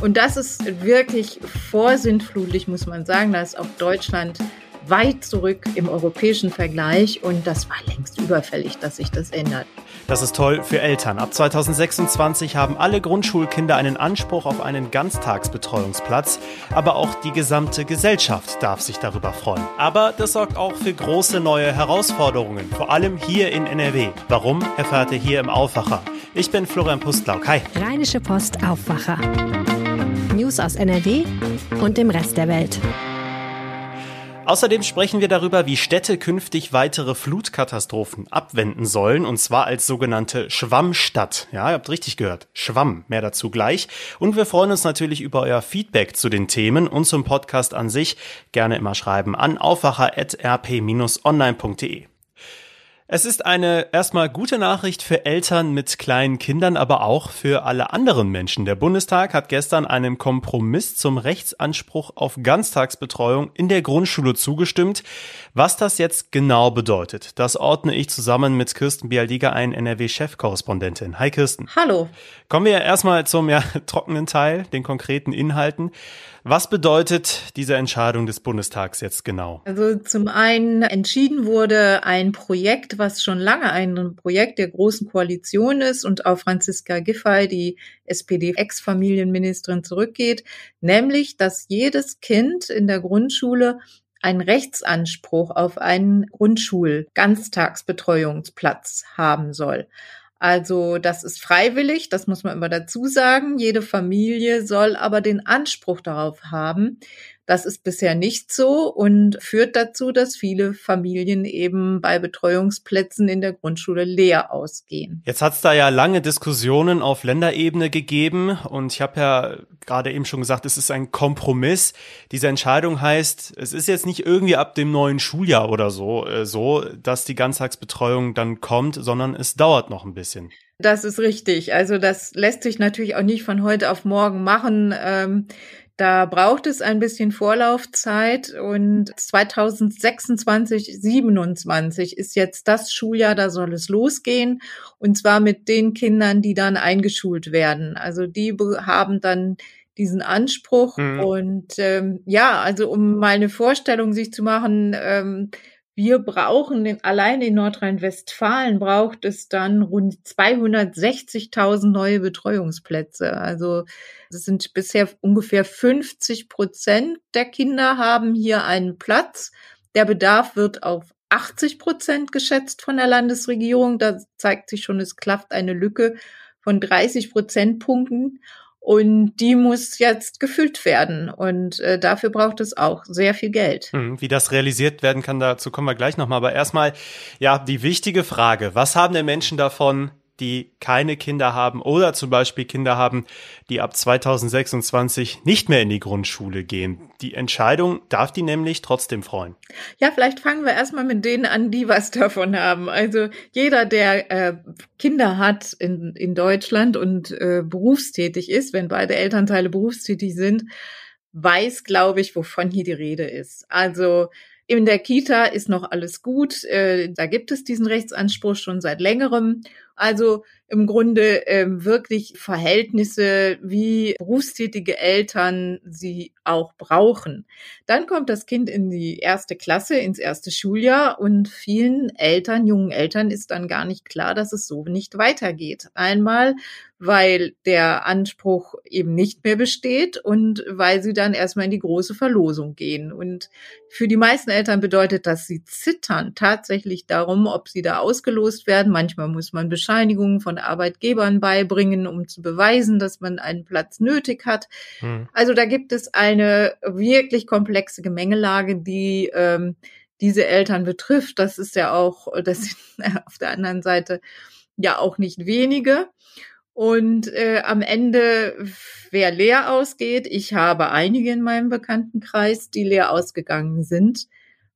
Und das ist wirklich vorsintflutlich, muss man sagen. Da ist auch Deutschland weit zurück im europäischen Vergleich und das war längst überfällig, dass sich das ändert. Das ist toll für Eltern. Ab 2026 haben alle Grundschulkinder einen Anspruch auf einen Ganztagsbetreuungsplatz, aber auch die gesamte Gesellschaft darf sich darüber freuen. Aber das sorgt auch für große neue Herausforderungen, vor allem hier in NRW. Warum, erfahrt ihr hier im Aufwacher. Ich bin Florian Pustlauk. Hi. Rheinische Post Aufwacher. News aus NRW und dem Rest der Welt. Außerdem sprechen wir darüber, wie Städte künftig weitere Flutkatastrophen abwenden sollen, und zwar als sogenannte Schwammstadt. Ja, ihr habt richtig gehört. Schwamm. Mehr dazu gleich. Und wir freuen uns natürlich über euer Feedback zu den Themen und zum Podcast an sich. Gerne immer schreiben an aufwacher.rp-online.de. Es ist eine erstmal gute Nachricht für Eltern mit kleinen Kindern, aber auch für alle anderen Menschen. Der Bundestag hat gestern einem Kompromiss zum Rechtsanspruch auf Ganztagsbetreuung in der Grundschule zugestimmt. Was das jetzt genau bedeutet, das ordne ich zusammen mit Kirsten Bialdiger ein, NRW-Chefkorrespondentin. Hi Kirsten. Hallo. Kommen wir erstmal zum ja, trockenen Teil, den konkreten Inhalten. Was bedeutet diese Entscheidung des Bundestags jetzt genau? Also zum einen entschieden wurde ein Projekt, was schon lange ein Projekt der Großen Koalition ist und auf Franziska Giffey, die SPD-Ex-Familienministerin, zurückgeht, nämlich, dass jedes Kind in der Grundschule einen Rechtsanspruch auf einen Grundschul-Ganztagsbetreuungsplatz haben soll. Also das ist freiwillig, das muss man immer dazu sagen. Jede Familie soll aber den Anspruch darauf haben. Das ist bisher nicht so und führt dazu, dass viele Familien eben bei Betreuungsplätzen in der Grundschule leer ausgehen. Jetzt hat es da ja lange Diskussionen auf Länderebene gegeben und ich habe ja gerade eben schon gesagt, es ist ein Kompromiss. Diese Entscheidung heißt, es ist jetzt nicht irgendwie ab dem neuen Schuljahr oder so, äh, so, dass die Ganztagsbetreuung dann kommt, sondern es dauert noch ein bisschen. Das ist richtig. Also das lässt sich natürlich auch nicht von heute auf morgen machen. Ähm, da braucht es ein bisschen Vorlaufzeit und 2026, 27 ist jetzt das Schuljahr, da soll es losgehen und zwar mit den Kindern, die dann eingeschult werden. Also die haben dann diesen Anspruch mhm. und ähm, ja, also um mal eine Vorstellung sich zu machen, ähm, wir brauchen in, allein in Nordrhein-Westfalen braucht es dann rund 260.000 neue Betreuungsplätze. Also es sind bisher ungefähr 50 Prozent der Kinder haben hier einen Platz. Der Bedarf wird auf 80 Prozent geschätzt von der Landesregierung. Da zeigt sich schon, es klafft eine Lücke von 30 Prozentpunkten. Und die muss jetzt gefüllt werden. Und äh, dafür braucht es auch sehr viel Geld. Hm, wie das realisiert werden kann, dazu kommen wir gleich nochmal. Aber erstmal, ja, die wichtige Frage. Was haben denn Menschen davon, die keine Kinder haben oder zum Beispiel Kinder haben, die ab 2026 nicht mehr in die Grundschule gehen. Die Entscheidung darf die nämlich trotzdem freuen. Ja, vielleicht fangen wir erstmal mit denen an, die was davon haben. Also jeder, der äh, Kinder hat in, in Deutschland und äh, berufstätig ist, wenn beide Elternteile berufstätig sind, weiß, glaube ich, wovon hier die Rede ist. Also in der Kita ist noch alles gut. Äh, da gibt es diesen Rechtsanspruch schon seit längerem. Also im Grunde ähm, wirklich Verhältnisse, wie berufstätige Eltern sie auch brauchen. Dann kommt das Kind in die erste Klasse, ins erste Schuljahr und vielen Eltern, jungen Eltern ist dann gar nicht klar, dass es so nicht weitergeht. Einmal, weil der Anspruch eben nicht mehr besteht und weil sie dann erstmal in die große Verlosung gehen. Und für die meisten Eltern bedeutet das, sie zittern tatsächlich darum, ob sie da ausgelost werden. Manchmal muss man Bescheinigungen von Arbeitgebern beibringen, um zu beweisen, dass man einen Platz nötig hat. Hm. Also da gibt es eine wirklich komplexe Gemengelage, die ähm, diese Eltern betrifft. Das ist ja auch, das sind auf der anderen Seite ja auch nicht wenige. Und äh, am Ende, wer leer ausgeht, ich habe einige in meinem Bekanntenkreis, die leer ausgegangen sind,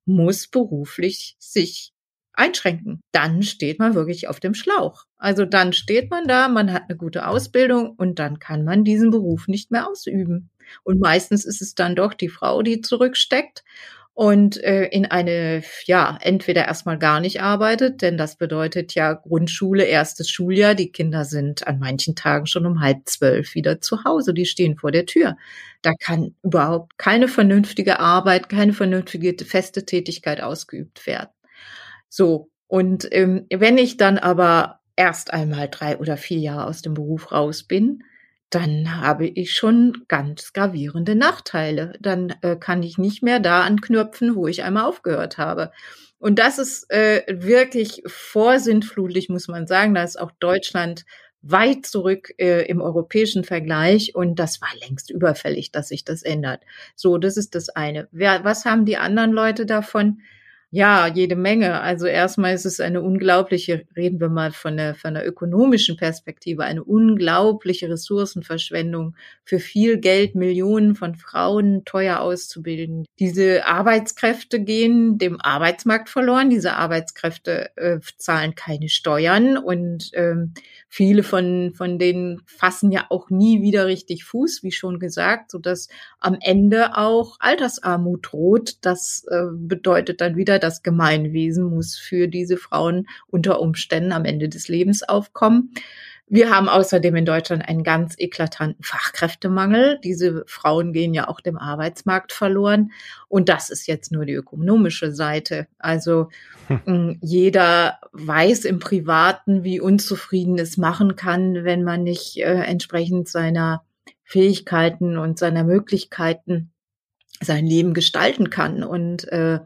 muss beruflich sich einschränken. Dann steht man wirklich auf dem Schlauch. Also dann steht man da, man hat eine gute Ausbildung und dann kann man diesen Beruf nicht mehr ausüben. Und meistens ist es dann doch die Frau, die zurücksteckt. und äh, in eine, ja, entweder erstmal gar nicht arbeitet, denn das bedeutet ja Grundschule, erstes Schuljahr. Die Kinder sind an manchen Tagen schon um halb zwölf wieder zu Hause, die stehen vor der Tür. Da kann überhaupt keine vernünftige Arbeit, keine vernünftige feste Tätigkeit ausgeübt werden. So, und ähm, wenn ich dann aber erst einmal drei oder vier Jahre aus dem Beruf raus bin, dann habe ich schon ganz gravierende Nachteile. Dann äh, kann ich nicht mehr da anknüpfen, wo ich einmal aufgehört habe. Und das ist äh, wirklich vorsintflutlich, muss man sagen. Da ist auch Deutschland weit zurück äh, im europäischen Vergleich und das war längst überfällig, dass sich das ändert. So, das ist das eine. Wer, was haben die anderen Leute davon? Ja, jede Menge. Also erstmal ist es eine unglaubliche, reden wir mal von der, von der ökonomischen Perspektive, eine unglaubliche Ressourcenverschwendung für viel Geld, Millionen von Frauen teuer auszubilden. Diese Arbeitskräfte gehen dem Arbeitsmarkt verloren. Diese Arbeitskräfte äh, zahlen keine Steuern und ähm, viele von, von denen fassen ja auch nie wieder richtig Fuß, wie schon gesagt, so dass am Ende auch Altersarmut droht. Das äh, bedeutet dann wieder, das Gemeinwesen muss für diese Frauen unter Umständen am Ende des Lebens aufkommen. Wir haben außerdem in Deutschland einen ganz eklatanten Fachkräftemangel. Diese Frauen gehen ja auch dem Arbeitsmarkt verloren. Und das ist jetzt nur die ökonomische Seite. Also hm. jeder weiß im Privaten, wie unzufrieden es machen kann, wenn man nicht äh, entsprechend seiner Fähigkeiten und seiner Möglichkeiten sein Leben gestalten kann. Und äh,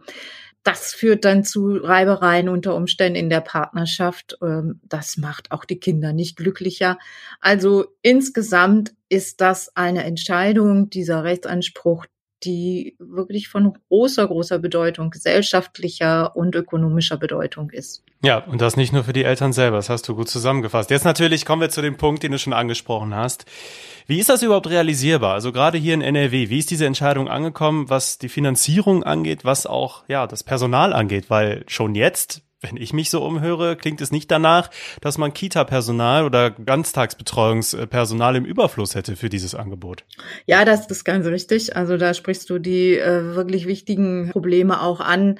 das führt dann zu Reibereien unter Umständen in der Partnerschaft. Ähm, das macht auch die Kinder nicht glücklicher. Also insgesamt ist das eine Entscheidung, dieser Rechtsanspruch, die wirklich von großer, großer Bedeutung, gesellschaftlicher und ökonomischer Bedeutung ist. Ja, und das nicht nur für die Eltern selber, das hast du gut zusammengefasst. Jetzt natürlich kommen wir zu dem Punkt, den du schon angesprochen hast. Wie ist das überhaupt realisierbar? Also gerade hier in NRW, wie ist diese Entscheidung angekommen, was die Finanzierung angeht, was auch ja das Personal angeht? Weil schon jetzt wenn ich mich so umhöre, klingt es nicht danach, dass man Kita-Personal oder Ganztagsbetreuungspersonal im Überfluss hätte für dieses Angebot. Ja, das ist ganz richtig. Also da sprichst du die äh, wirklich wichtigen Probleme auch an.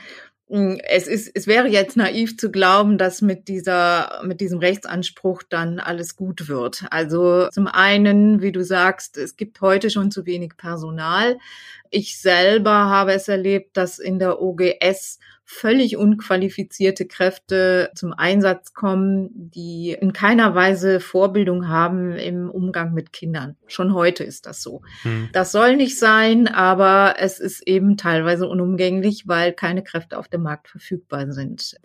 Hm, es ist, es wäre jetzt naiv zu glauben, dass mit dieser, mit diesem Rechtsanspruch dann alles gut wird. Also zum einen, wie du sagst, es gibt heute schon zu wenig Personal. Ich selber habe es erlebt, dass in der OGS völlig unqualifizierte Kräfte zum Einsatz kommen, die in keiner Weise Vorbildung haben im Umgang mit Kindern. Schon heute ist das so. Hm. Das soll nicht sein, aber es ist eben teilweise unumgänglich, weil keine Kräfte auf dem Markt verfügbar sind.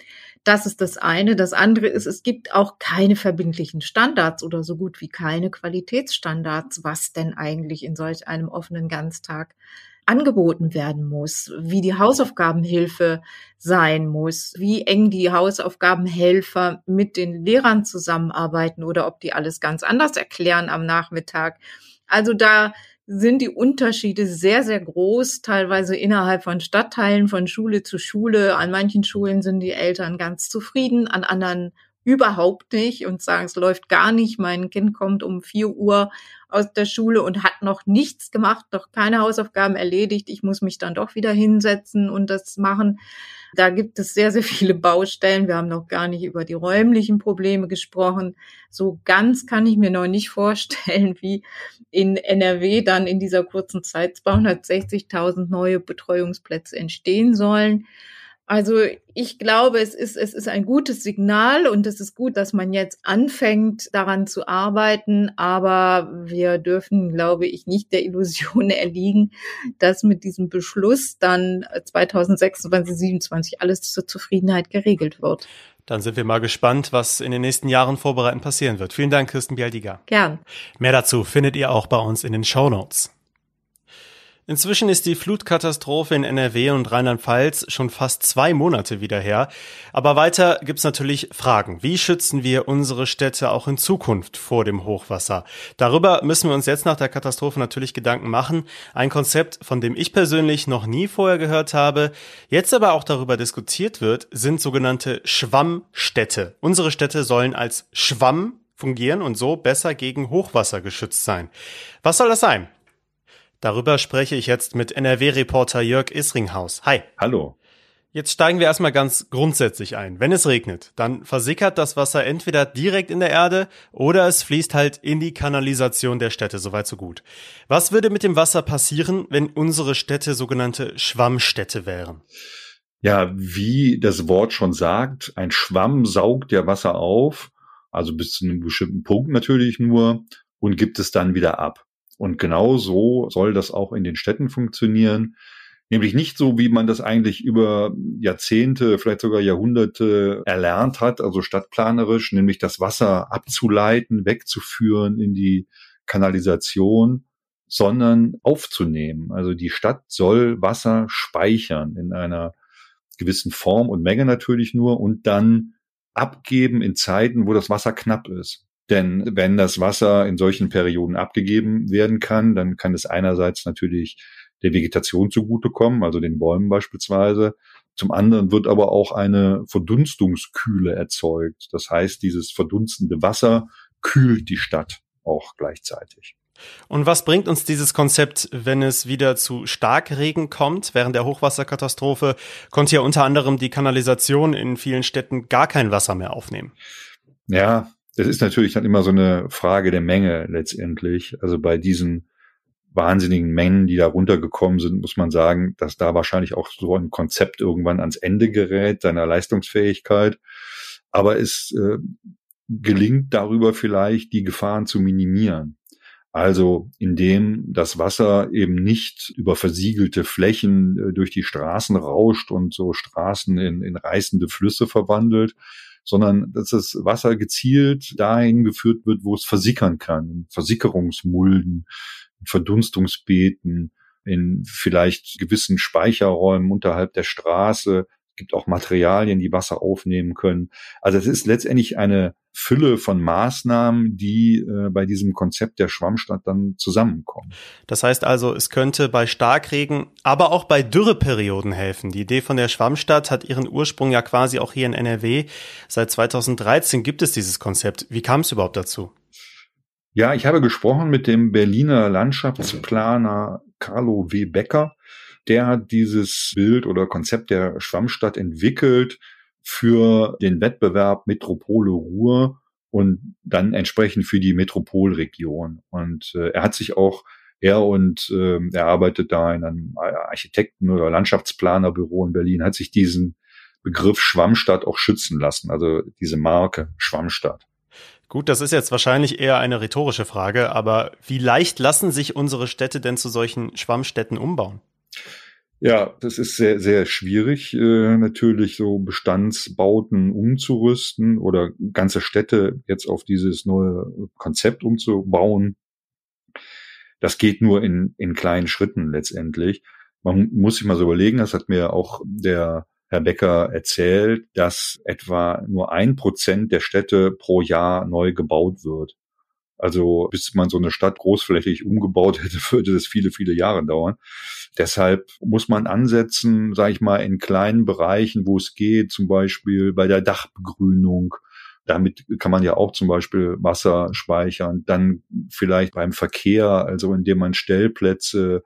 Das ist das eine. Das andere ist, es gibt auch keine verbindlichen Standards oder so gut wie keine Qualitätsstandards, was denn eigentlich in solch einem offenen Ganztag angeboten werden muss, wie die Hausaufgabenhilfe sein muss, wie eng die Hausaufgabenhelfer mit den Lehrern zusammenarbeiten oder ob die alles ganz anders erklären am Nachmittag. Also da sind die Unterschiede sehr, sehr groß, teilweise innerhalb von Stadtteilen, von Schule zu Schule. An manchen Schulen sind die Eltern ganz zufrieden, an anderen überhaupt nicht und sagen, es läuft gar nicht. Mein Kind kommt um vier Uhr aus der Schule und hat noch nichts gemacht, noch keine Hausaufgaben erledigt. Ich muss mich dann doch wieder hinsetzen und das machen. Da gibt es sehr, sehr viele Baustellen. Wir haben noch gar nicht über die räumlichen Probleme gesprochen. So ganz kann ich mir noch nicht vorstellen, wie in NRW dann in dieser kurzen Zeit 260.000 neue Betreuungsplätze entstehen sollen. Also ich glaube, es ist, es ist ein gutes Signal und es ist gut, dass man jetzt anfängt, daran zu arbeiten. Aber wir dürfen, glaube ich, nicht der Illusion erliegen, dass mit diesem Beschluss dann 2026, 2027 alles zur Zufriedenheit geregelt wird. Dann sind wir mal gespannt, was in den nächsten Jahren vorbereitend passieren wird. Vielen Dank, Kirsten Bialdiger. Gern. Mehr dazu findet ihr auch bei uns in den Show Notes. Inzwischen ist die Flutkatastrophe in NRW und Rheinland-Pfalz schon fast zwei Monate wieder her. Aber weiter gibt's natürlich Fragen. Wie schützen wir unsere Städte auch in Zukunft vor dem Hochwasser? Darüber müssen wir uns jetzt nach der Katastrophe natürlich Gedanken machen. Ein Konzept, von dem ich persönlich noch nie vorher gehört habe, jetzt aber auch darüber diskutiert wird, sind sogenannte Schwammstädte. Unsere Städte sollen als Schwamm fungieren und so besser gegen Hochwasser geschützt sein. Was soll das sein? Darüber spreche ich jetzt mit NRW-Reporter Jörg Isringhaus. Hi. Hallo. Jetzt steigen wir erstmal ganz grundsätzlich ein. Wenn es regnet, dann versickert das Wasser entweder direkt in der Erde oder es fließt halt in die Kanalisation der Städte. Soweit so gut. Was würde mit dem Wasser passieren, wenn unsere Städte sogenannte Schwammstädte wären? Ja, wie das Wort schon sagt, ein Schwamm saugt ja Wasser auf, also bis zu einem bestimmten Punkt natürlich nur und gibt es dann wieder ab. Und genau so soll das auch in den Städten funktionieren. Nämlich nicht so, wie man das eigentlich über Jahrzehnte, vielleicht sogar Jahrhunderte erlernt hat, also stadtplanerisch, nämlich das Wasser abzuleiten, wegzuführen in die Kanalisation, sondern aufzunehmen. Also die Stadt soll Wasser speichern in einer gewissen Form und Menge natürlich nur und dann abgeben in Zeiten, wo das Wasser knapp ist. Denn wenn das Wasser in solchen Perioden abgegeben werden kann, dann kann es einerseits natürlich der Vegetation zugutekommen, also den Bäumen beispielsweise. Zum anderen wird aber auch eine Verdunstungskühle erzeugt. Das heißt, dieses verdunstende Wasser kühlt die Stadt auch gleichzeitig. Und was bringt uns dieses Konzept, wenn es wieder zu Starkregen kommt? Während der Hochwasserkatastrophe konnte ja unter anderem die Kanalisation in vielen Städten gar kein Wasser mehr aufnehmen. Ja, das ist natürlich dann immer so eine Frage der Menge letztendlich. Also bei diesen wahnsinnigen Mengen, die da runtergekommen sind, muss man sagen, dass da wahrscheinlich auch so ein Konzept irgendwann ans Ende gerät, seiner Leistungsfähigkeit. Aber es äh, gelingt darüber vielleicht, die Gefahren zu minimieren. Also indem das Wasser eben nicht über versiegelte Flächen äh, durch die Straßen rauscht und so Straßen in, in reißende Flüsse verwandelt, sondern dass das Wasser gezielt dahin geführt wird, wo es versickern kann, Versickerungsmulden, Verdunstungsbeeten, in vielleicht gewissen Speicherräumen unterhalb der Straße. Es gibt auch Materialien, die Wasser aufnehmen können. Also es ist letztendlich eine Fülle von Maßnahmen, die äh, bei diesem Konzept der Schwammstadt dann zusammenkommen. Das heißt also, es könnte bei Starkregen, aber auch bei Dürreperioden helfen. Die Idee von der Schwammstadt hat ihren Ursprung ja quasi auch hier in NRW. Seit 2013 gibt es dieses Konzept. Wie kam es überhaupt dazu? Ja, ich habe gesprochen mit dem Berliner Landschaftsplaner Carlo W. Becker. Der hat dieses Bild oder Konzept der Schwammstadt entwickelt für den Wettbewerb Metropole Ruhr und dann entsprechend für die Metropolregion. Und äh, er hat sich auch, er und äh, er arbeitet da in einem Architekten- oder Landschaftsplanerbüro in Berlin, hat sich diesen Begriff Schwammstadt auch schützen lassen, also diese Marke Schwammstadt. Gut, das ist jetzt wahrscheinlich eher eine rhetorische Frage, aber wie leicht lassen sich unsere Städte denn zu solchen Schwammstädten umbauen? Ja, das ist sehr, sehr schwierig, äh, natürlich so Bestandsbauten umzurüsten oder ganze Städte jetzt auf dieses neue Konzept umzubauen. Das geht nur in, in kleinen Schritten letztendlich. Man muss sich mal so überlegen, das hat mir auch der Herr Becker erzählt, dass etwa nur ein Prozent der Städte pro Jahr neu gebaut wird. Also bis man so eine Stadt großflächig umgebaut hätte, würde das viele, viele Jahre dauern. Deshalb muss man ansetzen, sage ich mal, in kleinen Bereichen, wo es geht, zum Beispiel bei der Dachbegrünung. Damit kann man ja auch zum Beispiel Wasser speichern. Dann vielleicht beim Verkehr, also indem man Stellplätze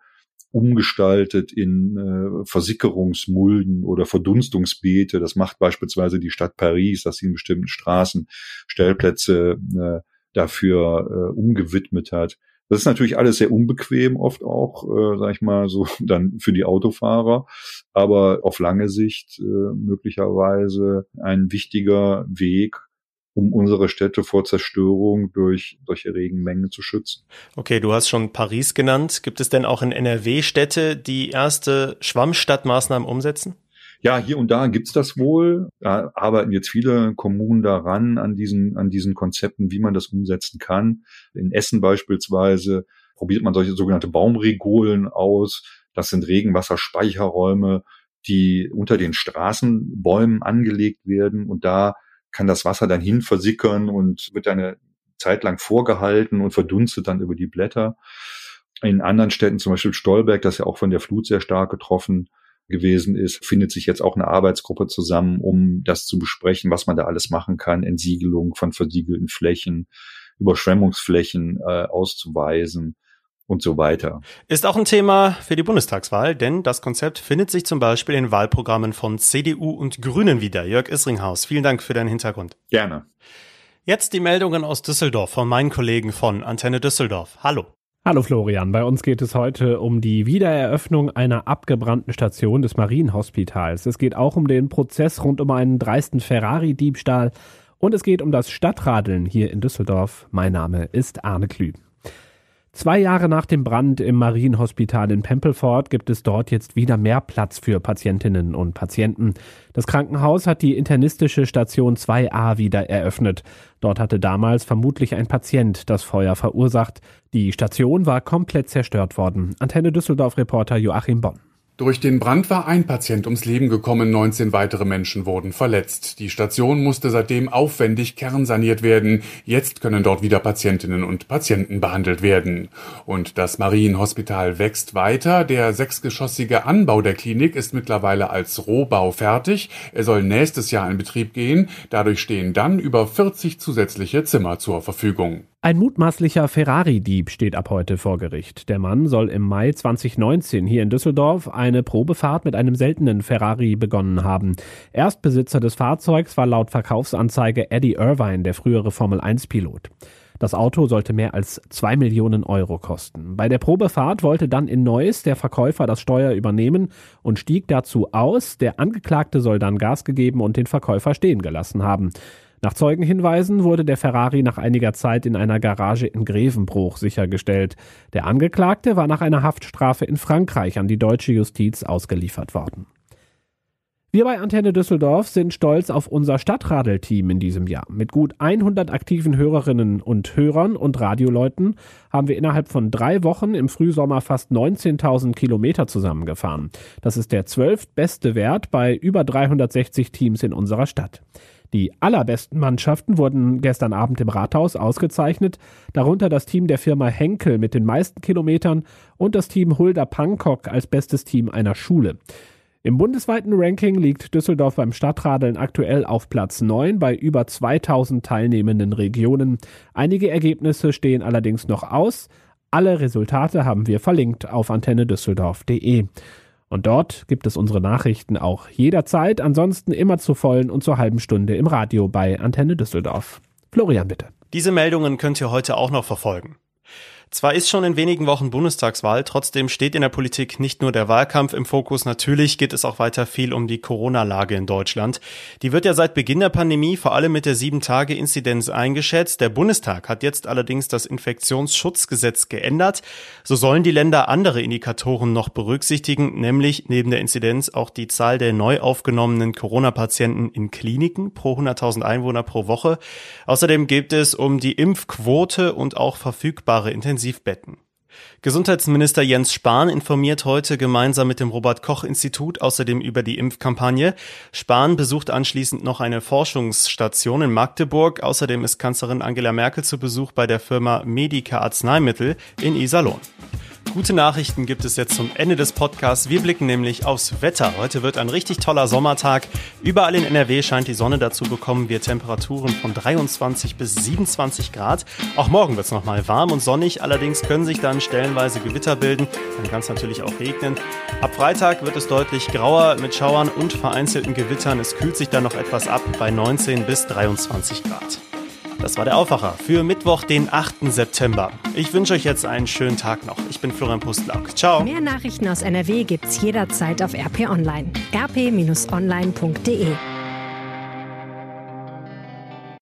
umgestaltet in äh, Versickerungsmulden oder Verdunstungsbeete. Das macht beispielsweise die Stadt Paris, dass sie in bestimmten Straßen Stellplätze äh, dafür äh, umgewidmet hat. Das ist natürlich alles sehr unbequem, oft auch, äh, sag ich mal, so dann für die Autofahrer, aber auf lange Sicht äh, möglicherweise ein wichtiger Weg, um unsere Städte vor Zerstörung durch solche Regenmengen zu schützen. Okay, du hast schon Paris genannt. Gibt es denn auch in NRW Städte, die erste Schwammstadtmaßnahmen umsetzen? Ja, hier und da gibt's das wohl. Da arbeiten jetzt viele Kommunen daran, an diesen, an diesen Konzepten, wie man das umsetzen kann. In Essen beispielsweise probiert man solche sogenannte Baumregolen aus. Das sind Regenwasserspeicherräume, die unter den Straßenbäumen angelegt werden und da kann das Wasser dann hin versickern und wird eine Zeit lang vorgehalten und verdunstet dann über die Blätter. In anderen Städten, zum Beispiel Stolberg, das ja auch von der Flut sehr stark getroffen gewesen ist, findet sich jetzt auch eine Arbeitsgruppe zusammen, um das zu besprechen, was man da alles machen kann, Entsiegelung von versiegelten Flächen, Überschwemmungsflächen äh, auszuweisen. und so weiter. Ist auch ein Thema für die Bundestagswahl, denn das Konzept findet sich zum Beispiel in Wahlprogrammen von CDU und Grünen wieder. Jörg Isringhaus, vielen Dank für deinen Hintergrund. Gerne. Jetzt die Meldungen aus Düsseldorf von meinen Kollegen von Antenne Düsseldorf. Hallo. Hallo Florian, bei uns geht es heute um die Wiedereröffnung einer abgebrannten Station des Marienhospitals. Es geht auch um den Prozess rund um einen dreisten Ferrari-Diebstahl und es geht um das Stadtradeln hier in Düsseldorf. Mein Name ist Arne Klü. Zwei Jahre nach dem Brand im Marienhospital in Pempelfort gibt es dort jetzt wieder mehr Platz für Patientinnen und Patienten. Das Krankenhaus hat die internistische Station 2a wieder eröffnet. Dort hatte damals vermutlich ein Patient das Feuer verursacht. Die Station war komplett zerstört worden. Antenne Düsseldorf Reporter Joachim Bonn. Durch den Brand war ein Patient ums Leben gekommen, 19 weitere Menschen wurden verletzt. Die Station musste seitdem aufwendig kernsaniert werden. Jetzt können dort wieder Patientinnen und Patienten behandelt werden. Und das Marienhospital wächst weiter. Der sechsgeschossige Anbau der Klinik ist mittlerweile als Rohbau fertig. Er soll nächstes Jahr in Betrieb gehen. Dadurch stehen dann über 40 zusätzliche Zimmer zur Verfügung. Ein mutmaßlicher Ferrari-Dieb steht ab heute vor Gericht. Der Mann soll im Mai 2019 hier in Düsseldorf eine Probefahrt mit einem seltenen Ferrari begonnen haben. Erstbesitzer des Fahrzeugs war laut Verkaufsanzeige Eddie Irvine, der frühere Formel-1-Pilot. Das Auto sollte mehr als zwei Millionen Euro kosten. Bei der Probefahrt wollte dann in Neuss der Verkäufer das Steuer übernehmen und stieg dazu aus. Der Angeklagte soll dann Gas gegeben und den Verkäufer stehen gelassen haben. Nach Zeugenhinweisen wurde der Ferrari nach einiger Zeit in einer Garage in Grevenbruch sichergestellt. Der Angeklagte war nach einer Haftstrafe in Frankreich an die deutsche Justiz ausgeliefert worden. Wir bei Antenne Düsseldorf sind stolz auf unser Stadtradelteam in diesem Jahr. Mit gut 100 aktiven Hörerinnen und Hörern und Radioleuten haben wir innerhalb von drei Wochen im Frühsommer fast 19.000 Kilometer zusammengefahren. Das ist der zwölftbeste Wert bei über 360 Teams in unserer Stadt. Die allerbesten Mannschaften wurden gestern Abend im Rathaus ausgezeichnet, darunter das Team der Firma Henkel mit den meisten Kilometern und das Team Hulda Pankok als bestes Team einer Schule. Im bundesweiten Ranking liegt Düsseldorf beim Stadtradeln aktuell auf Platz 9 bei über 2000 teilnehmenden Regionen. Einige Ergebnisse stehen allerdings noch aus. Alle Resultate haben wir verlinkt auf antennedüsseldorf.de. Und dort gibt es unsere Nachrichten auch jederzeit, ansonsten immer zur vollen und zur halben Stunde im Radio bei Antenne Düsseldorf. Florian, bitte. Diese Meldungen könnt ihr heute auch noch verfolgen. Zwar ist schon in wenigen Wochen Bundestagswahl, trotzdem steht in der Politik nicht nur der Wahlkampf im Fokus, natürlich geht es auch weiter viel um die Corona-Lage in Deutschland. Die wird ja seit Beginn der Pandemie vor allem mit der 7-Tage-Inzidenz eingeschätzt. Der Bundestag hat jetzt allerdings das Infektionsschutzgesetz geändert. So sollen die Länder andere Indikatoren noch berücksichtigen, nämlich neben der Inzidenz auch die Zahl der neu aufgenommenen Corona-Patienten in Kliniken pro 100.000 Einwohner pro Woche. Außerdem geht es um die Impfquote und auch verfügbare Intensivstationen Intensivbetten. Gesundheitsminister Jens Spahn informiert heute gemeinsam mit dem Robert Koch Institut außerdem über die Impfkampagne. Spahn besucht anschließend noch eine Forschungsstation in Magdeburg. Außerdem ist Kanzlerin Angela Merkel zu Besuch bei der Firma Medica Arzneimittel in Iserlohn. Gute Nachrichten gibt es jetzt zum Ende des Podcasts. Wir blicken nämlich aufs Wetter. Heute wird ein richtig toller Sommertag. Überall in NRW scheint die Sonne dazu bekommen wir Temperaturen von 23 bis 27 Grad. Auch morgen wird es nochmal warm und sonnig. Allerdings können sich dann stellenweise Gewitter bilden. Dann kann es natürlich auch regnen. Ab Freitag wird es deutlich grauer mit Schauern und vereinzelten Gewittern. Es kühlt sich dann noch etwas ab bei 19 bis 23 Grad. Das war der Aufwacher für Mittwoch, den 8. September. Ich wünsche euch jetzt einen schönen Tag noch. Ich bin Florian Pustlauk. Ciao. Mehr Nachrichten aus NRW gibt's jederzeit auf RP Online. rp-online.de